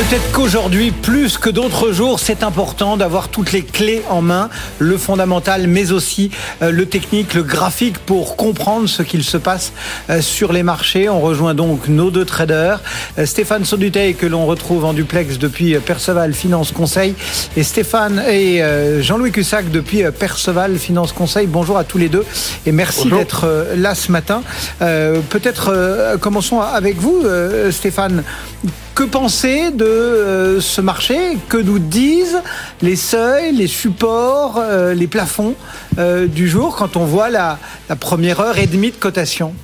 Peut-être qu'aujourd'hui, plus que d'autres jours, c'est important d'avoir toutes les clés en main, le fondamental, mais aussi euh, le technique, le graphique, pour comprendre ce qu'il se passe euh, sur les marchés. On rejoint donc nos deux traders, euh, Stéphane Sauduteil, que l'on retrouve en duplex depuis Perceval Finance Conseil, et Stéphane et Jean-Louis Cussac depuis Perceval Finance Conseil. Bonjour à tous les deux et merci d'être là ce matin. Peut-être commençons avec vous, Stéphane. Que penser de euh, ce marché? Que nous disent les seuils, les supports, euh, les plafonds euh, du jour quand on voit la, la première heure et demie de cotation?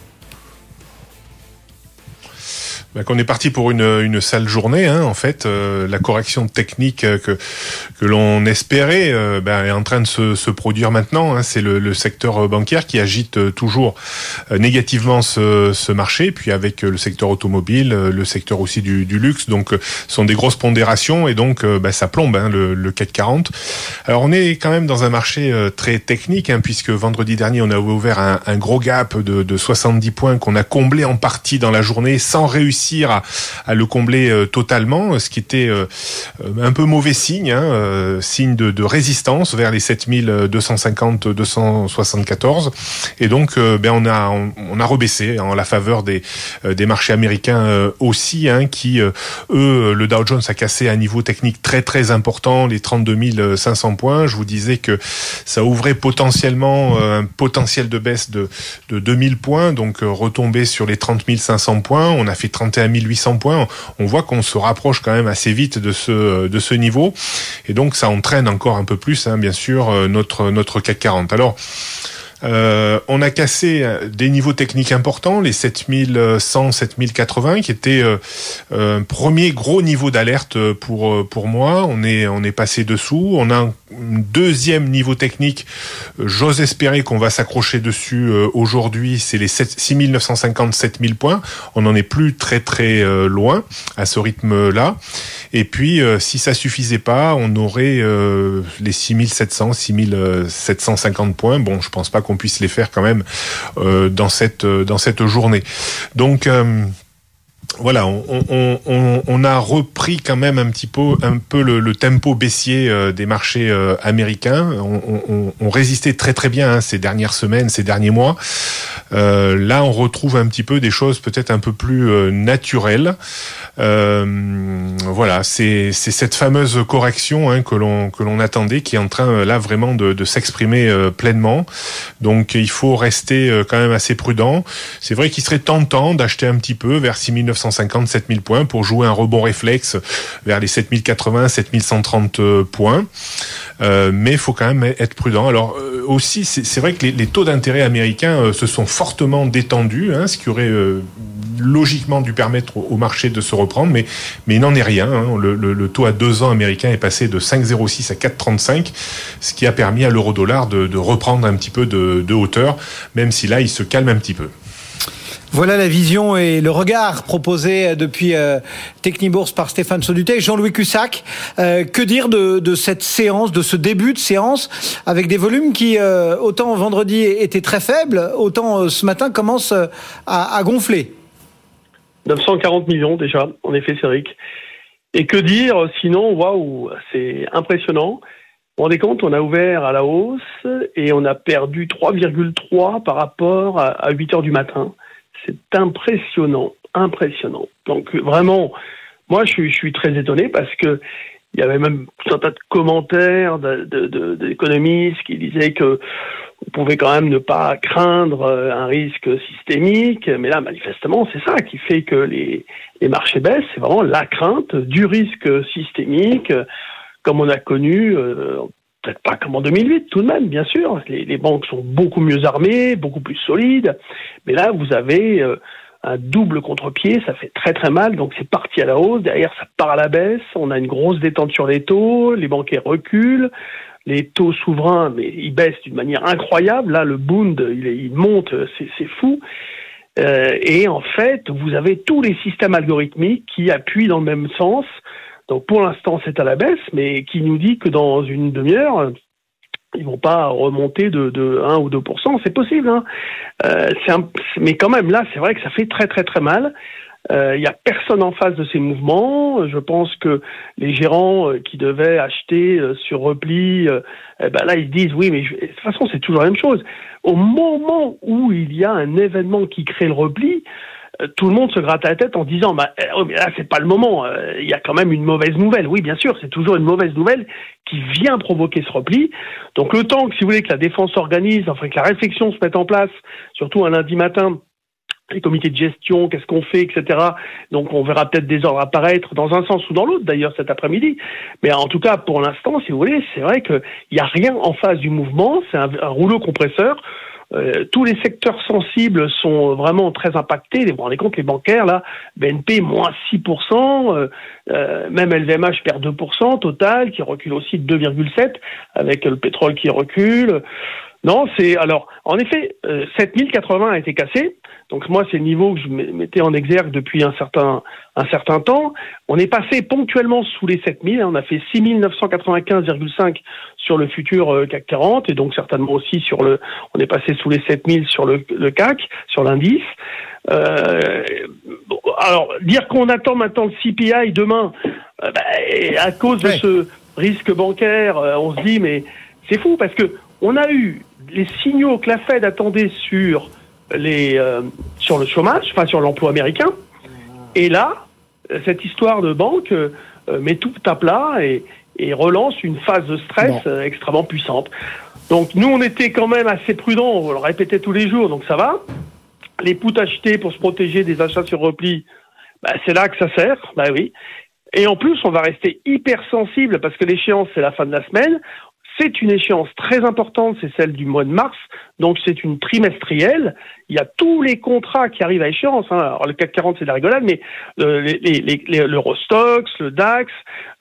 Bah, qu'on est parti pour une, une sale journée. Hein, en fait, euh, la correction technique euh, que que l'on espérait euh, bah, est en train de se, se produire maintenant. Hein, C'est le, le, secteur bancaire qui agite toujours négativement ce, ce, marché, puis avec le secteur automobile, le secteur aussi du, du luxe. Donc, ce sont des grosses pondérations et donc bah, ça plombe hein, le, le CAC 40. Alors, on est quand même dans un marché très technique, hein, puisque vendredi dernier, on a ouvert un, un gros gap de, de 70 points qu'on a comblé en partie dans la journée sans réussir à, le combler euh, totalement, ce qui était euh, un peu mauvais signe, hein, signe de, résistance vers les 7250-274. Et donc, euh, ben on a on, a rebaissé en la faveur des des marchés américains aussi, hein, qui eux, le Dow Jones a cassé un niveau technique très très important, les 32 500 points. Je vous disais que ça ouvrait potentiellement un potentiel de baisse de de 2000 points, donc retomber sur les 30 500 points. On a fait 30 à 1800 points, on voit qu'on se rapproche quand même assez vite de ce de ce niveau, et donc ça entraîne encore un peu plus, hein, bien sûr, euh, notre notre CAC 40. Alors euh, on a cassé euh, des niveaux techniques importants, les 7100, 7080, qui étaient un premier gros niveau d'alerte pour pour moi. On est on est passé dessous. On a deuxième niveau technique. J'ose espérer qu'on va s'accrocher dessus aujourd'hui. C'est les 6950, 7000 points. On n'en est plus très très loin à ce rythme-là. Et puis, si ça suffisait pas, on aurait les 6700, 6750 points. Bon, je pense pas qu'on puisse les faire quand même euh, dans cette euh, dans cette journée. Donc euh, voilà, on, a repris quand même un petit peu, un peu le, tempo baissier des marchés américains. On, résistait très très bien hein, ces dernières semaines, ces derniers mois. là, on retrouve un petit peu des choses peut-être un peu plus naturelles. Euh, voilà, c'est cette fameuse correction hein, que l'on que l'on attendait qui est en train là vraiment de, de s'exprimer euh, pleinement. Donc il faut rester euh, quand même assez prudent. C'est vrai qu'il serait tentant d'acheter un petit peu vers 6950, 7000 points pour jouer un rebond réflexe vers les 7080, 7130 points. Euh, mais il faut quand même être prudent. Alors aussi, c'est vrai que les, les taux d'intérêt américains se sont fortement détendus, hein, ce qui aurait logiquement dû permettre au marché de se reprendre, mais, mais il n'en est rien. Hein. Le, taux à deux ans américain est passé de 5,06 à 4,35, ce qui a permis à l'euro-dollar de, reprendre un petit peu de, hauteur, même si là, il se calme un petit peu. Voilà la vision et le regard proposé depuis euh, Technibourse par Stéphane Saudutet et Jean-Louis Cussac. Euh, que dire de, cette séance, de ce début de séance, avec des volumes qui, euh, autant vendredi étaient très faibles, autant ce matin commencent à gonfler? 940 millions déjà, en effet, Cédric. Et que dire sinon, waouh, c'est impressionnant. Vous vous rendez compte, on a ouvert à la hausse et on a perdu 3,3 par rapport à 8 heures du matin. C'est impressionnant, impressionnant. Donc vraiment, moi je suis, je suis très étonné parce que il y avait même tout un tas de commentaires d'économistes qui disaient que on pouvait quand même ne pas craindre euh, un risque systémique, mais là, manifestement, c'est ça qui fait que les, les marchés baissent, c'est vraiment la crainte du risque systémique, comme on a connu, euh, peut-être pas comme en 2008, tout de même, bien sûr. Les, banques sont beaucoup mieux armées, beaucoup plus solides, mais là, vous avez euh, un double contre-pied, ça fait très très mal, donc c'est parti à la hausse, derrière ça part à la baisse, on a une grosse détente sur les taux, les banquiers reculent, les taux souverains, mais ils baissent d'une manière incroyable. Là, le Bund, il, monte, c'est fou. Euh, et en fait, vous avez tous les systèmes algorithmiques qui appuient dans le même sens. Donc pour l'instant, c'est à la baisse, mais qui nous dit que dans une demi-heure, ils vont pas remonter de, de 1 ou 2% c'est possible. Hein. Euh, mais quand même, là, c'est vrai que ça fait très très très mal. Il euh, n'y a personne en face de ces mouvements. Je pense que les gérants euh, qui devaient acheter euh, sur repli, eh ben là ils disent oui, mais de toute façon c'est toujours la même chose. Au moment où il y a un événement qui crée le repli, tout le monde se gratte la tête en disant bah oh, mais là c'est pas le moment. Il y a quand même une mauvaise nouvelle. Oui, bien sûr, c'est toujours une mauvaise nouvelle qui vient provoquer ce repli. Donc le temps que si vous voulez que la défense s'organise, enfin que la réflexion se mette en place, surtout un lundi matin les comités de gestion, qu'est-ce qu'on fait, etc. Donc on verra peut-être des ordres apparaître dans un sens ou dans l'autre d'ailleurs cet après-midi. Mais en tout cas, pour l'instant, si vous voulez, c'est vrai qu'il n'y a rien en face du mouvement, c'est un, rouleau compresseur. Euh, tous les secteurs sensibles sont vraiment très impactés. Vous rendez compte, les bancaires, là, BNP, moins 6%, euh, euh, même LVMH perd 2%, Total, qui recule aussi de 2,7%, avec le pétrole qui recule. Non, c'est alors en effet, 7080 a été cassé. Donc moi, c'est le niveau que je mettais en exergue depuis un certain un certain temps. On est passé ponctuellement sous les 7000. Hein. on a fait 6995,5 sur le futur euh, CAC 40 et donc certainement aussi sur le. On est passé sous les 7000 sur le, le CAC, sur l'indice. Euh, alors dire qu'on attend maintenant le CPI demain, euh, bah, à cause de ce risque bancaire, euh, on se dit mais c'est fou parce que on a eu les signaux que la Fed attendait sur les euh, sur le chômage, enfin sur l'emploi américain. Et là, cette histoire de banque euh, met tout à plat et, et, relance une phase de stress euh, extrêmement puissante. Donc nous, on était quand même assez prudents, on le répétait tous les jours, donc ça va. Les puts achetés pour se protéger des achats sur repli, bah, c'est là que ça sert, bah oui. Et en plus, on va rester hyper sensible parce que l'échéance, c'est la fin de la semaine. C'est une échéance très importante, c'est celle du mois de mars, donc c'est une trimestrielle. Il y a tous les contrats qui arrivent à échéance. Hein. Alors le CAC 40 c'est de la rigolade, mais euh, les, les, l'Eurostox, le DAX,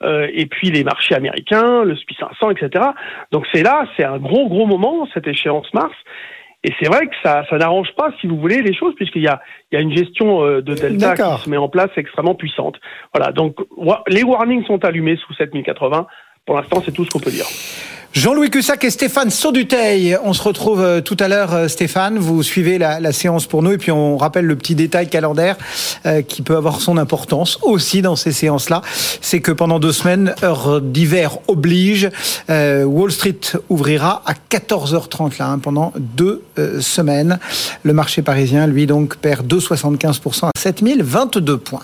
euh, et puis les marchés américains, le SPI 500, etc. Donc c'est là, c'est un gros gros moment cette échéance mars. Et c'est vrai que ça, ça n'arrange pas, si vous voulez, les choses, puisqu'il y a, il y a une gestion euh, de delta qui se met en place extrêmement puissante. Voilà, donc les warnings sont allumés sous 7080. Pour l'instant, c'est tout ce qu'on peut dire. Jean-Louis Cussac et Stéphane Sauduteil. On se retrouve euh, tout à l'heure, euh, Stéphane. Vous suivez la, séance pour nous et puis on rappelle le petit détail calendaire euh, qui peut avoir son importance aussi dans ces séances-là. C'est que pendant deux semaines, heure d'hiver oblige, Wall Street ouvrira à 14h30 là, hein, pendant deux semaines. Le marché parisien, lui, donc, perd 2,75% à 7022 points.